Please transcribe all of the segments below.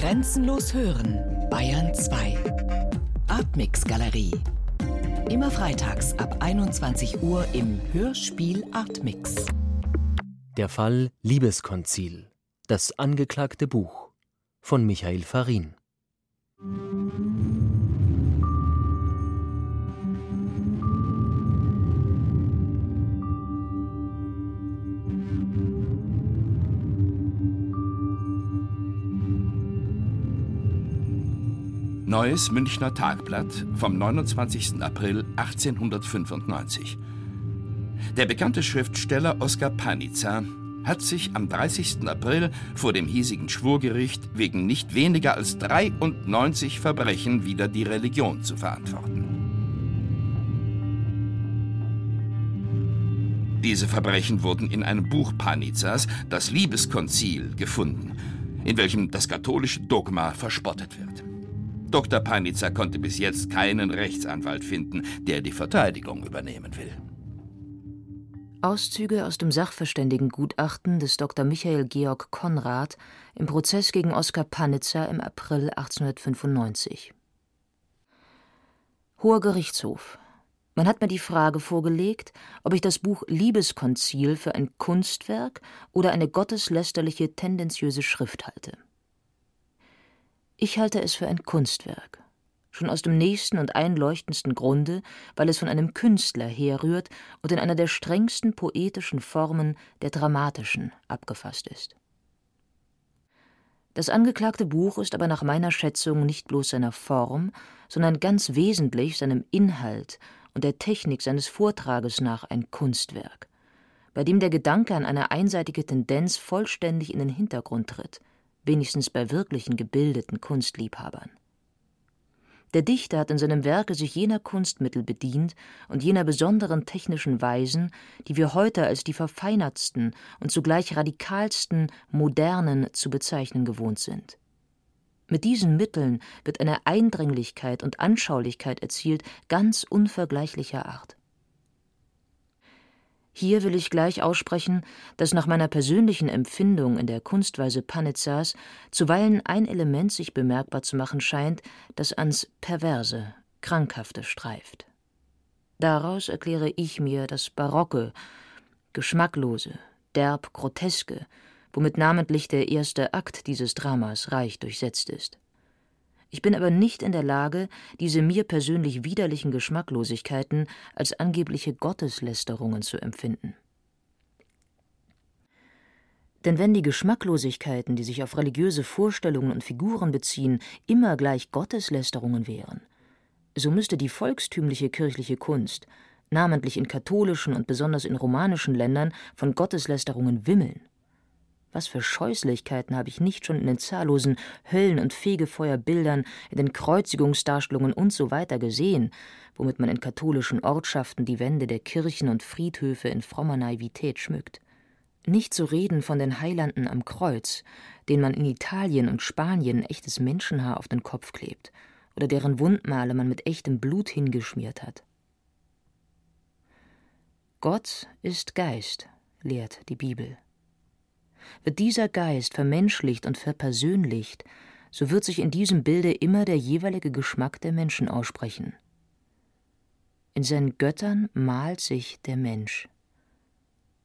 Grenzenlos hören, Bayern 2. Artmix Galerie. Immer freitags ab 21 Uhr im Hörspiel Artmix. Der Fall Liebeskonzil. Das angeklagte Buch von Michael Farin. Neues Münchner Tagblatt vom 29. April 1895. Der bekannte Schriftsteller Oskar Panizza hat sich am 30. April vor dem hiesigen Schwurgericht wegen nicht weniger als 93 Verbrechen wider die Religion zu verantworten. Diese Verbrechen wurden in einem Buch Panizzas, das Liebeskonzil, gefunden, in welchem das katholische Dogma verspottet wird. Dr. Panitzer konnte bis jetzt keinen Rechtsanwalt finden, der die Verteidigung übernehmen will. Auszüge aus dem Sachverständigengutachten des Dr. Michael Georg Konrad im Prozess gegen Oskar Panitzer im April 1895. Hoher Gerichtshof. Man hat mir die Frage vorgelegt, ob ich das Buch Liebeskonzil für ein Kunstwerk oder eine gotteslästerliche, tendenziöse Schrift halte. Ich halte es für ein Kunstwerk, schon aus dem nächsten und einleuchtendsten Grunde, weil es von einem Künstler herrührt und in einer der strengsten poetischen Formen, der dramatischen, abgefasst ist. Das angeklagte Buch ist aber nach meiner Schätzung nicht bloß seiner Form, sondern ganz wesentlich seinem Inhalt und der Technik seines Vortrages nach ein Kunstwerk, bei dem der Gedanke an eine einseitige Tendenz vollständig in den Hintergrund tritt, wenigstens bei wirklichen gebildeten Kunstliebhabern. Der Dichter hat in seinem Werke sich jener Kunstmittel bedient und jener besonderen technischen Weisen, die wir heute als die verfeinertsten und zugleich radikalsten modernen zu bezeichnen gewohnt sind. Mit diesen Mitteln wird eine Eindringlichkeit und Anschaulichkeit erzielt ganz unvergleichlicher Art. Hier will ich gleich aussprechen, dass nach meiner persönlichen Empfindung in der Kunstweise Panizzas zuweilen ein Element sich bemerkbar zu machen scheint, das ans Perverse, Krankhafte streift. Daraus erkläre ich mir das Barocke, Geschmacklose, derb Groteske, womit namentlich der erste Akt dieses Dramas reich durchsetzt ist. Ich bin aber nicht in der Lage, diese mir persönlich widerlichen Geschmacklosigkeiten als angebliche Gotteslästerungen zu empfinden. Denn wenn die Geschmacklosigkeiten, die sich auf religiöse Vorstellungen und Figuren beziehen, immer gleich Gotteslästerungen wären, so müsste die volkstümliche kirchliche Kunst, namentlich in katholischen und besonders in romanischen Ländern, von Gotteslästerungen wimmeln. Was für Scheußlichkeiten habe ich nicht schon in den zahllosen Höllen- und Fegefeuerbildern, in den Kreuzigungsdarstellungen und so weiter gesehen, womit man in katholischen Ortschaften die Wände der Kirchen und Friedhöfe in frommer Naivität schmückt. Nicht zu reden von den Heilanden am Kreuz, denen man in Italien und Spanien echtes Menschenhaar auf den Kopf klebt oder deren Wundmale man mit echtem Blut hingeschmiert hat. Gott ist Geist, lehrt die Bibel. Wird dieser Geist vermenschlicht und verpersönlicht, so wird sich in diesem Bilde immer der jeweilige Geschmack der Menschen aussprechen. In seinen Göttern malt sich der Mensch.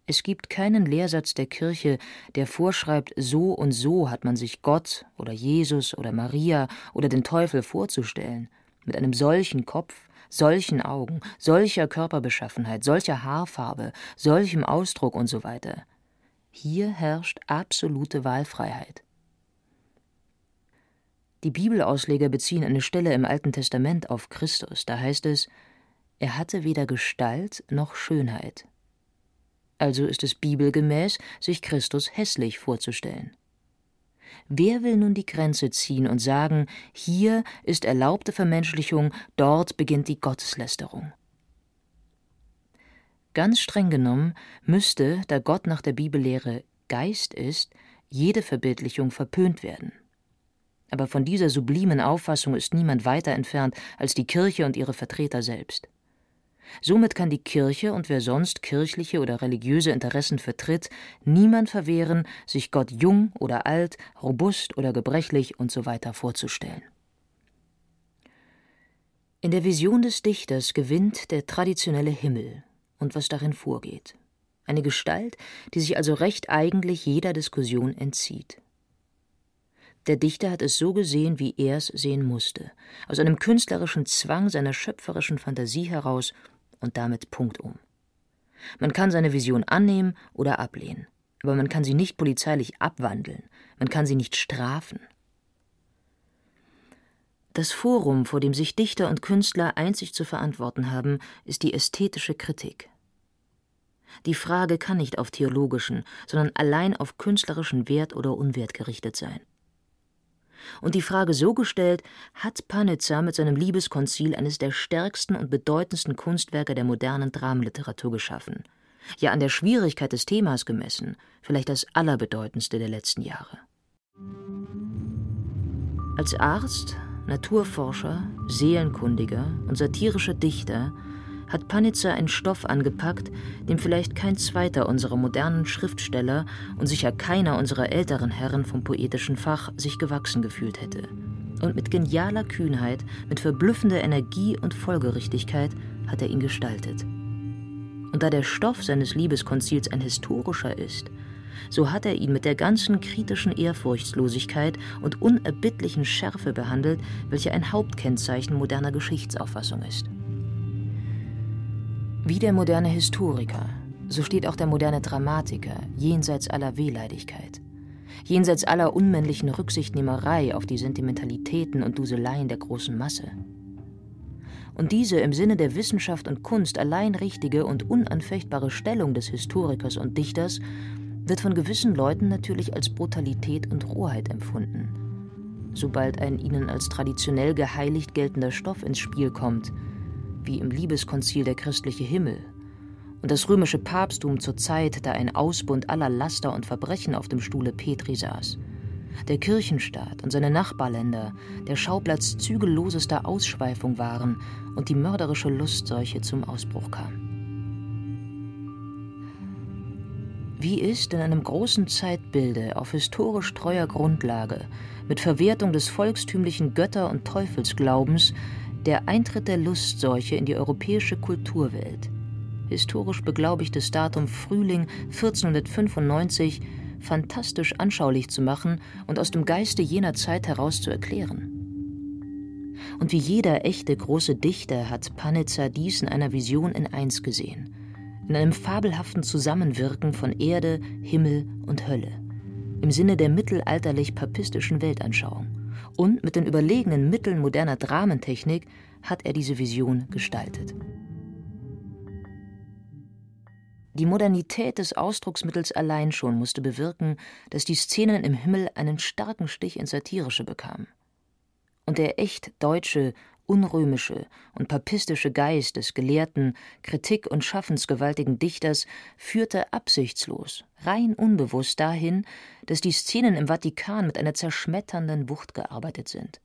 Es gibt keinen Lehrsatz der Kirche, der vorschreibt, so und so hat man sich Gott oder Jesus oder Maria oder den Teufel vorzustellen, mit einem solchen Kopf, solchen Augen, solcher Körperbeschaffenheit, solcher Haarfarbe, solchem Ausdruck und so weiter. Hier herrscht absolute Wahlfreiheit. Die Bibelausleger beziehen eine Stelle im Alten Testament auf Christus. Da heißt es, er hatte weder Gestalt noch Schönheit. Also ist es bibelgemäß, sich Christus hässlich vorzustellen. Wer will nun die Grenze ziehen und sagen, hier ist erlaubte Vermenschlichung, dort beginnt die Gotteslästerung? Ganz streng genommen müsste, da Gott nach der Bibellehre Geist ist, jede Verbildlichung verpönt werden. Aber von dieser sublimen Auffassung ist niemand weiter entfernt als die Kirche und ihre Vertreter selbst. Somit kann die Kirche und wer sonst kirchliche oder religiöse Interessen vertritt, niemand verwehren, sich Gott jung oder alt, robust oder gebrechlich usw. So vorzustellen. In der Vision des Dichters gewinnt der traditionelle Himmel und was darin vorgeht. Eine Gestalt, die sich also recht eigentlich jeder Diskussion entzieht. Der Dichter hat es so gesehen, wie er es sehen musste, aus einem künstlerischen Zwang seiner schöpferischen Fantasie heraus und damit punktum. Man kann seine Vision annehmen oder ablehnen, aber man kann sie nicht polizeilich abwandeln, man kann sie nicht strafen. Das Forum, vor dem sich Dichter und Künstler einzig zu verantworten haben, ist die ästhetische Kritik. Die Frage kann nicht auf theologischen, sondern allein auf künstlerischen Wert oder Unwert gerichtet sein. Und die Frage so gestellt, hat Panizza mit seinem Liebeskonzil eines der stärksten und bedeutendsten Kunstwerke der modernen Dramenliteratur geschaffen. Ja, an der Schwierigkeit des Themas gemessen, vielleicht das allerbedeutendste der letzten Jahre. Als Arzt, Naturforscher, Seelenkundiger und satirischer Dichter hat Panitzer einen Stoff angepackt, dem vielleicht kein zweiter unserer modernen Schriftsteller und sicher keiner unserer älteren Herren vom poetischen Fach sich gewachsen gefühlt hätte. Und mit genialer Kühnheit, mit verblüffender Energie und Folgerichtigkeit hat er ihn gestaltet. Und da der Stoff seines Liebeskonzils ein historischer ist, so hat er ihn mit der ganzen kritischen Ehrfurchtslosigkeit und unerbittlichen Schärfe behandelt, welche ein Hauptkennzeichen moderner Geschichtsauffassung ist. Wie der moderne Historiker, so steht auch der moderne Dramatiker jenseits aller Wehleidigkeit, jenseits aller unmännlichen Rücksichtnehmerei auf die Sentimentalitäten und Duseleien der großen Masse. Und diese im Sinne der Wissenschaft und Kunst allein richtige und unanfechtbare Stellung des Historikers und Dichters wird von gewissen Leuten natürlich als Brutalität und Rohheit empfunden. Sobald ein ihnen als traditionell geheiligt geltender Stoff ins Spiel kommt – wie im Liebeskonzil der christliche Himmel, und das römische Papsttum zur Zeit, da ein Ausbund aller Laster und Verbrechen auf dem Stuhle Petri saß, der Kirchenstaat und seine Nachbarländer der Schauplatz zügellosester Ausschweifung waren und die mörderische Lustseuche zum Ausbruch kam. Wie ist in einem großen Zeitbilde auf historisch treuer Grundlage mit Verwertung des volkstümlichen Götter- und Teufelsglaubens der Eintritt der Lustseuche in die europäische Kulturwelt. Historisch beglaubigtes Datum Frühling 1495 fantastisch anschaulich zu machen und aus dem Geiste jener Zeit heraus zu erklären. Und wie jeder echte große Dichter hat Panizza dies in einer Vision in eins gesehen, in einem fabelhaften Zusammenwirken von Erde, Himmel und Hölle, im Sinne der mittelalterlich-papistischen Weltanschauung und mit den überlegenen Mitteln moderner Dramentechnik hat er diese Vision gestaltet. Die Modernität des Ausdrucksmittels allein schon musste bewirken, dass die Szenen im Himmel einen starken Stich ins Satirische bekamen. Und der echt deutsche, unrömische und papistische Geist des gelehrten, kritik- und schaffensgewaltigen Dichters führte absichtslos, rein unbewusst dahin, dass die Szenen im Vatikan mit einer zerschmetternden Wucht gearbeitet sind.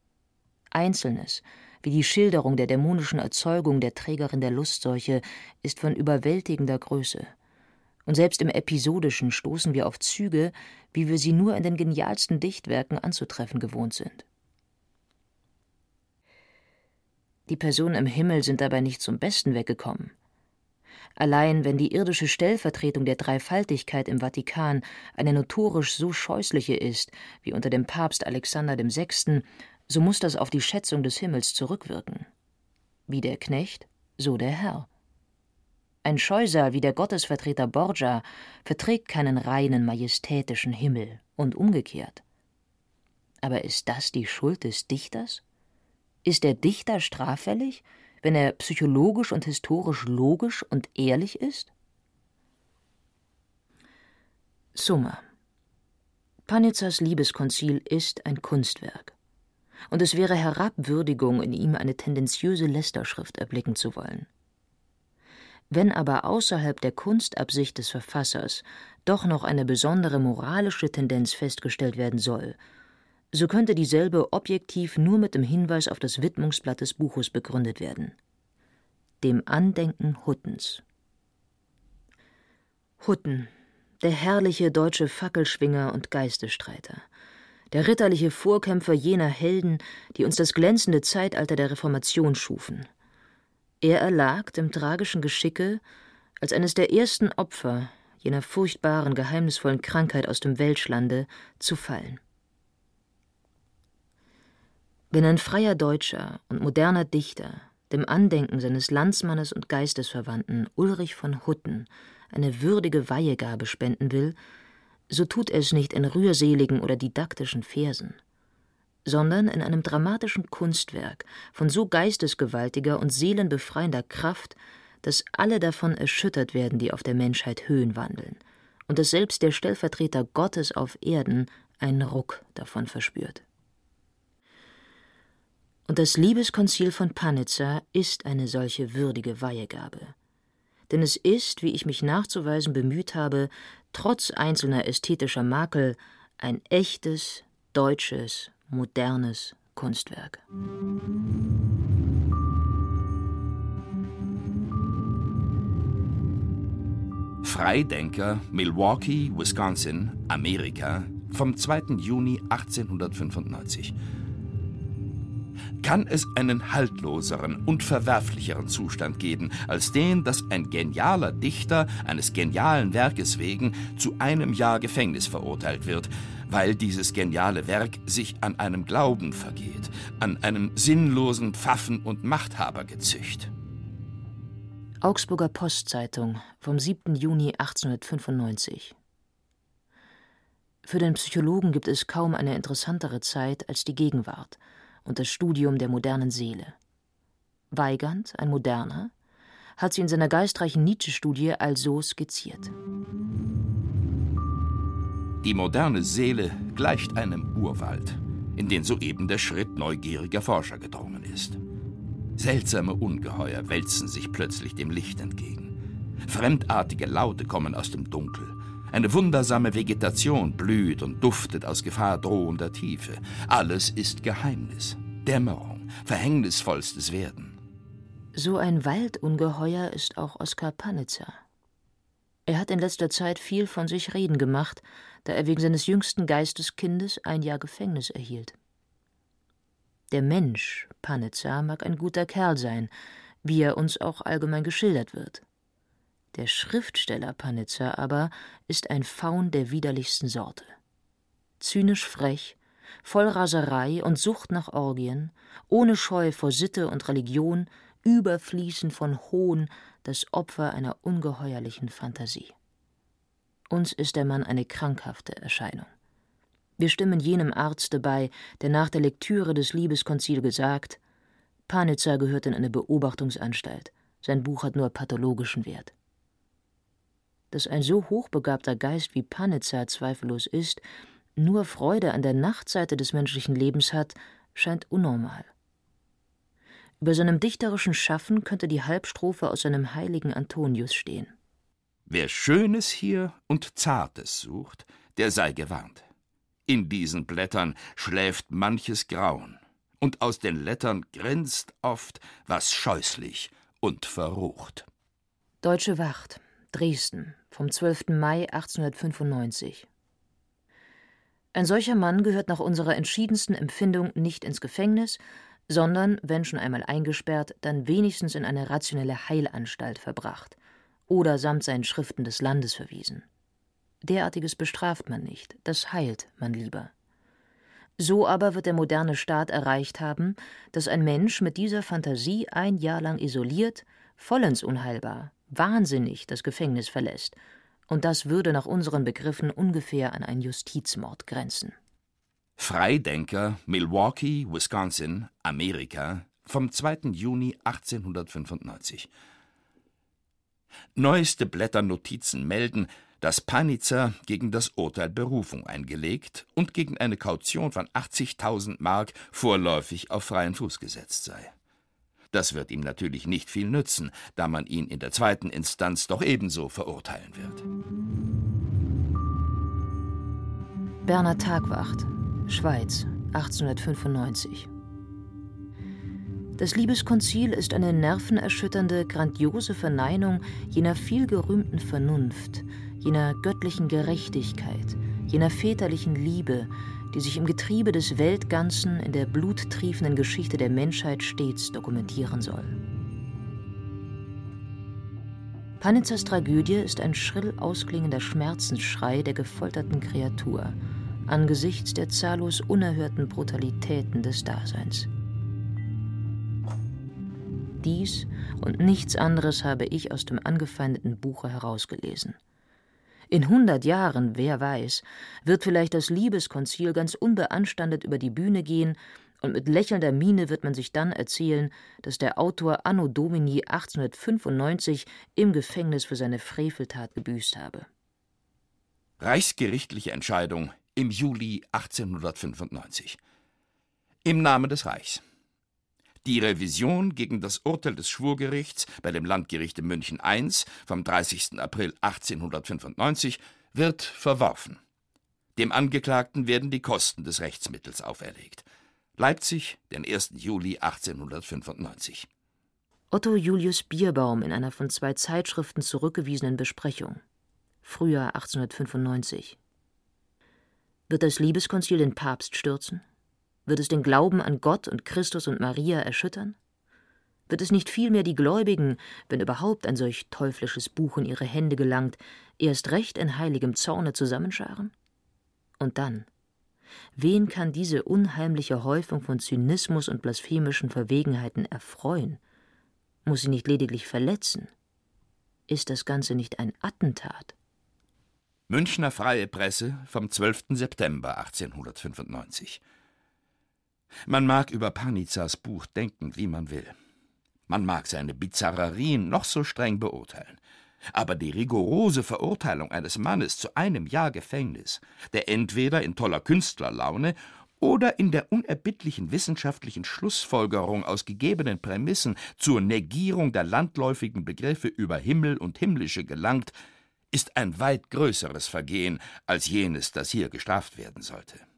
Einzelnes, wie die Schilderung der dämonischen Erzeugung der Trägerin der Lustseuche, ist von überwältigender Größe. Und selbst im Episodischen stoßen wir auf Züge, wie wir sie nur in den genialsten Dichtwerken anzutreffen gewohnt sind. Die Personen im Himmel sind dabei nicht zum Besten weggekommen. Allein wenn die irdische Stellvertretung der Dreifaltigkeit im Vatikan eine notorisch so scheußliche ist wie unter dem Papst Alexander VI., so muss das auf die Schätzung des Himmels zurückwirken. Wie der Knecht, so der Herr. Ein Scheusal wie der Gottesvertreter Borgia verträgt keinen reinen majestätischen Himmel und umgekehrt. Aber ist das die Schuld des Dichters? Ist der Dichter straffällig, wenn er psychologisch und historisch logisch und ehrlich ist? Summa. Panitzers Liebeskonzil ist ein Kunstwerk. Und es wäre Herabwürdigung, in ihm eine tendenziöse Lästerschrift erblicken zu wollen. Wenn aber außerhalb der Kunstabsicht des Verfassers doch noch eine besondere moralische Tendenz festgestellt werden soll so könnte dieselbe objektiv nur mit dem Hinweis auf das Widmungsblatt des Buches begründet werden. dem Andenken Huttens. Hutten, der herrliche deutsche Fackelschwinger und Geistesstreiter, der ritterliche Vorkämpfer jener Helden, die uns das glänzende Zeitalter der Reformation schufen. Er erlag dem tragischen Geschicke, als eines der ersten Opfer jener furchtbaren, geheimnisvollen Krankheit aus dem Welschlande zu fallen. Wenn ein freier Deutscher und moderner Dichter dem Andenken seines Landsmannes und Geistesverwandten Ulrich von Hutten eine würdige Weihegabe spenden will, so tut er es nicht in rührseligen oder didaktischen Versen, sondern in einem dramatischen Kunstwerk von so geistesgewaltiger und seelenbefreiender Kraft, dass alle davon erschüttert werden, die auf der Menschheit Höhen wandeln, und dass selbst der Stellvertreter Gottes auf Erden einen Ruck davon verspürt. Und das Liebeskonzil von Panitza ist eine solche würdige Weihegabe. Denn es ist, wie ich mich nachzuweisen bemüht habe, trotz einzelner ästhetischer Makel ein echtes, deutsches, modernes Kunstwerk. Freidenker, Milwaukee, Wisconsin, Amerika, vom 2. Juni 1895 kann es einen haltloseren und verwerflicheren Zustand geben, als den, dass ein genialer Dichter eines genialen Werkes wegen zu einem Jahr Gefängnis verurteilt wird, weil dieses geniale Werk sich an einem Glauben vergeht, an einem sinnlosen Pfaffen- und Machthabergezücht. Augsburger Postzeitung vom 7. Juni 1895 Für den Psychologen gibt es kaum eine interessantere Zeit als die Gegenwart – und das Studium der modernen Seele. Weigand, ein Moderner, hat sie in seiner geistreichen Nietzsche-Studie also skizziert. Die moderne Seele gleicht einem Urwald, in den soeben der Schritt neugieriger Forscher gedrungen ist. Seltsame Ungeheuer wälzen sich plötzlich dem Licht entgegen. Fremdartige Laute kommen aus dem Dunkel. Eine wundersame Vegetation blüht und duftet aus gefahrdrohender Tiefe. Alles ist Geheimnis, Dämmerung, verhängnisvollstes Werden. So ein Waldungeheuer ist auch Oskar Panitzer. Er hat in letzter Zeit viel von sich reden gemacht, da er wegen seines jüngsten Geisteskindes ein Jahr Gefängnis erhielt. Der Mensch, Panitzer, mag ein guter Kerl sein, wie er uns auch allgemein geschildert wird. Der Schriftsteller Panitzer aber ist ein Faun der widerlichsten Sorte. Zynisch frech, voll Raserei und Sucht nach Orgien, ohne Scheu vor Sitte und Religion, überfließend von Hohn, das Opfer einer ungeheuerlichen Fantasie. Uns ist der Mann eine krankhafte Erscheinung. Wir stimmen jenem Arzte bei, der nach der Lektüre des Liebeskonzil gesagt, Panitzer gehört in eine Beobachtungsanstalt, sein Buch hat nur pathologischen Wert. Dass ein so hochbegabter Geist wie Panitzer zweifellos ist, nur Freude an der Nachtseite des menschlichen Lebens hat, scheint unnormal. Über seinem dichterischen Schaffen könnte die Halbstrophe aus seinem heiligen Antonius stehen. Wer Schönes hier und Zartes sucht, der sei gewarnt. In diesen Blättern schläft manches Grauen, und aus den Lettern grinst oft was scheußlich und verrucht. Deutsche Wacht, Dresden, vom 12. Mai 1895. Ein solcher Mann gehört nach unserer entschiedensten Empfindung nicht ins Gefängnis, sondern, wenn schon einmal eingesperrt, dann wenigstens in eine rationelle Heilanstalt verbracht oder samt seinen Schriften des Landes verwiesen. Derartiges bestraft man nicht, das heilt man lieber. So aber wird der moderne Staat erreicht haben, dass ein Mensch mit dieser Fantasie ein Jahr lang isoliert, vollends unheilbar, wahnsinnig das Gefängnis verlässt, und das würde nach unseren Begriffen ungefähr an einen Justizmord grenzen. Freidenker, Milwaukee, Wisconsin, Amerika, vom 2. Juni 1895. Neueste Blätternotizen melden, dass Panitzer gegen das Urteil Berufung eingelegt und gegen eine Kaution von 80.000 Mark vorläufig auf freien Fuß gesetzt sei. Das wird ihm natürlich nicht viel nützen, da man ihn in der zweiten Instanz doch ebenso verurteilen wird. Berner Tagwacht, Schweiz, 1895. Das Liebeskonzil ist eine nervenerschütternde, grandiose Verneinung jener vielgerühmten Vernunft, jener göttlichen Gerechtigkeit, jener väterlichen Liebe, die sich im Getriebe des Weltganzen in der bluttriefenden Geschichte der Menschheit stets dokumentieren soll. Panitzers Tragödie ist ein schrill ausklingender Schmerzensschrei der gefolterten Kreatur angesichts der zahllos unerhörten Brutalitäten des Daseins. Dies und nichts anderes habe ich aus dem angefeindeten Buche herausgelesen. In hundert Jahren, wer weiß, wird vielleicht das Liebeskonzil ganz unbeanstandet über die Bühne gehen, und mit lächelnder Miene wird man sich dann erzählen, dass der Autor Anno Domini 1895 im Gefängnis für seine Freveltat gebüßt habe. Reichsgerichtliche Entscheidung im Juli 1895. Im Namen des Reichs. Die Revision gegen das Urteil des Schwurgerichts bei dem Landgerichte München I vom 30. April 1895 wird verworfen. Dem Angeklagten werden die Kosten des Rechtsmittels auferlegt. Leipzig, den 1. Juli 1895. Otto Julius Bierbaum in einer von zwei Zeitschriften zurückgewiesenen Besprechung. Frühjahr 1895. Wird das Liebeskonzil den Papst stürzen? Wird es den Glauben an Gott und Christus und Maria erschüttern? Wird es nicht vielmehr die Gläubigen, wenn überhaupt ein solch teuflisches Buch in ihre Hände gelangt, erst recht in heiligem Zorne zusammenscharen? Und dann, wen kann diese unheimliche Häufung von Zynismus und blasphemischen Verwegenheiten erfreuen? Muss sie nicht lediglich verletzen? Ist das Ganze nicht ein Attentat? Münchner Freie Presse vom 12. September 1895. Man mag über Panizas Buch denken, wie man will. Man mag seine Bizarrerien noch so streng beurteilen. Aber die rigorose Verurteilung eines Mannes zu einem Jahr Gefängnis, der entweder in toller Künstlerlaune oder in der unerbittlichen wissenschaftlichen Schlussfolgerung aus gegebenen Prämissen zur Negierung der landläufigen Begriffe über Himmel und Himmlische gelangt, ist ein weit größeres Vergehen als jenes, das hier gestraft werden sollte.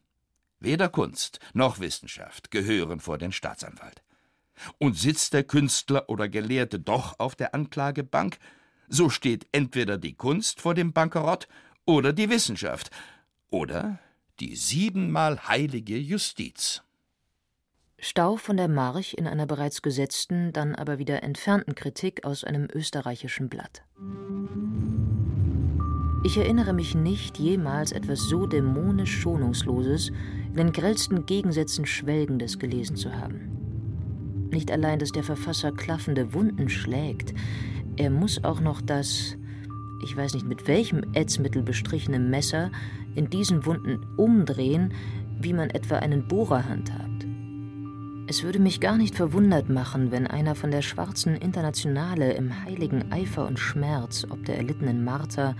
Weder Kunst noch Wissenschaft gehören vor den Staatsanwalt. Und sitzt der Künstler oder Gelehrte doch auf der Anklagebank, so steht entweder die Kunst vor dem Bankerott oder die Wissenschaft oder die siebenmal heilige Justiz. Stau von der March in einer bereits gesetzten, dann aber wieder entfernten Kritik aus einem österreichischen Blatt. Ich erinnere mich nicht, jemals etwas so dämonisch Schonungsloses, in den grellsten Gegensätzen Schwelgendes gelesen zu haben. Nicht allein, dass der Verfasser klaffende Wunden schlägt, er muss auch noch das, ich weiß nicht mit welchem Ätzmittel bestrichene Messer, in diesen Wunden umdrehen, wie man etwa einen Bohrer handhabt. Es würde mich gar nicht verwundert machen, wenn einer von der schwarzen Internationale im heiligen Eifer und Schmerz ob der erlittenen Marter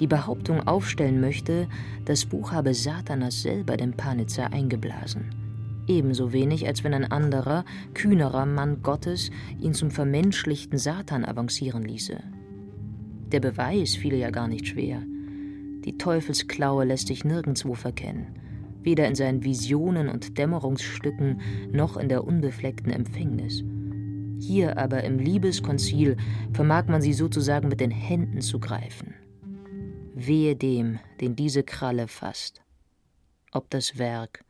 die Behauptung aufstellen möchte, das Buch habe Satanas selber dem Panitzer eingeblasen. Ebenso wenig, als wenn ein anderer, kühnerer Mann Gottes ihn zum vermenschlichten Satan avancieren ließe. Der Beweis fiele ja gar nicht schwer. Die Teufelsklaue lässt sich nirgendwo verkennen, weder in seinen Visionen und Dämmerungsstücken noch in der unbefleckten Empfängnis. Hier aber im Liebeskonzil vermag man sie sozusagen mit den Händen zu greifen. Wehe dem, den diese Kralle fasst. Ob das Werk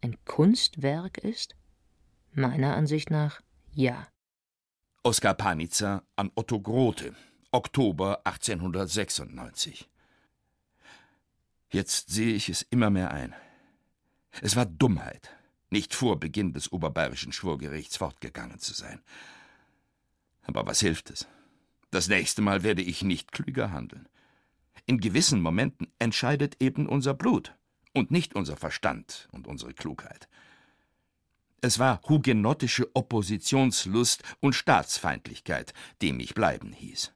ein Kunstwerk ist? Meiner Ansicht nach ja. Oskar Panitzer an Otto Grote, Oktober 1896. Jetzt sehe ich es immer mehr ein. Es war Dummheit, nicht vor Beginn des oberbayerischen Schwurgerichts fortgegangen zu sein. Aber was hilft es? Das nächste Mal werde ich nicht klüger handeln. In gewissen Momenten entscheidet eben unser Blut und nicht unser Verstand und unsere Klugheit. Es war hugenottische Oppositionslust und Staatsfeindlichkeit, die mich bleiben hieß.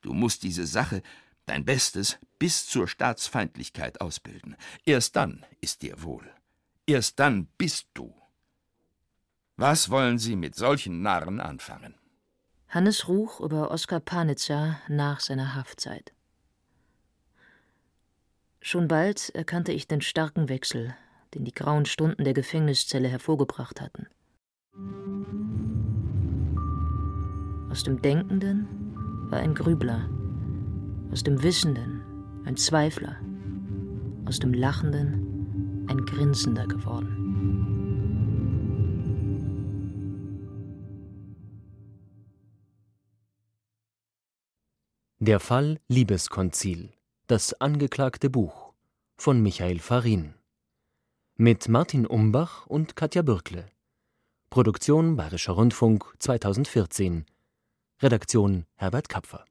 Du musst diese Sache, dein Bestes, bis zur Staatsfeindlichkeit ausbilden. Erst dann ist dir wohl. Erst dann bist du. Was wollen Sie mit solchen Narren anfangen? Hannes Ruch über Oskar Panitzer nach seiner Haftzeit. Schon bald erkannte ich den starken Wechsel, den die grauen Stunden der Gefängniszelle hervorgebracht hatten. Aus dem Denkenden war ein Grübler, aus dem Wissenden ein Zweifler, aus dem Lachenden ein Grinsender geworden. Der Fall Liebeskonzil. Das angeklagte Buch von Michael Farin. Mit Martin Umbach und Katja Bürkle. Produktion Bayerischer Rundfunk 2014. Redaktion Herbert Kapfer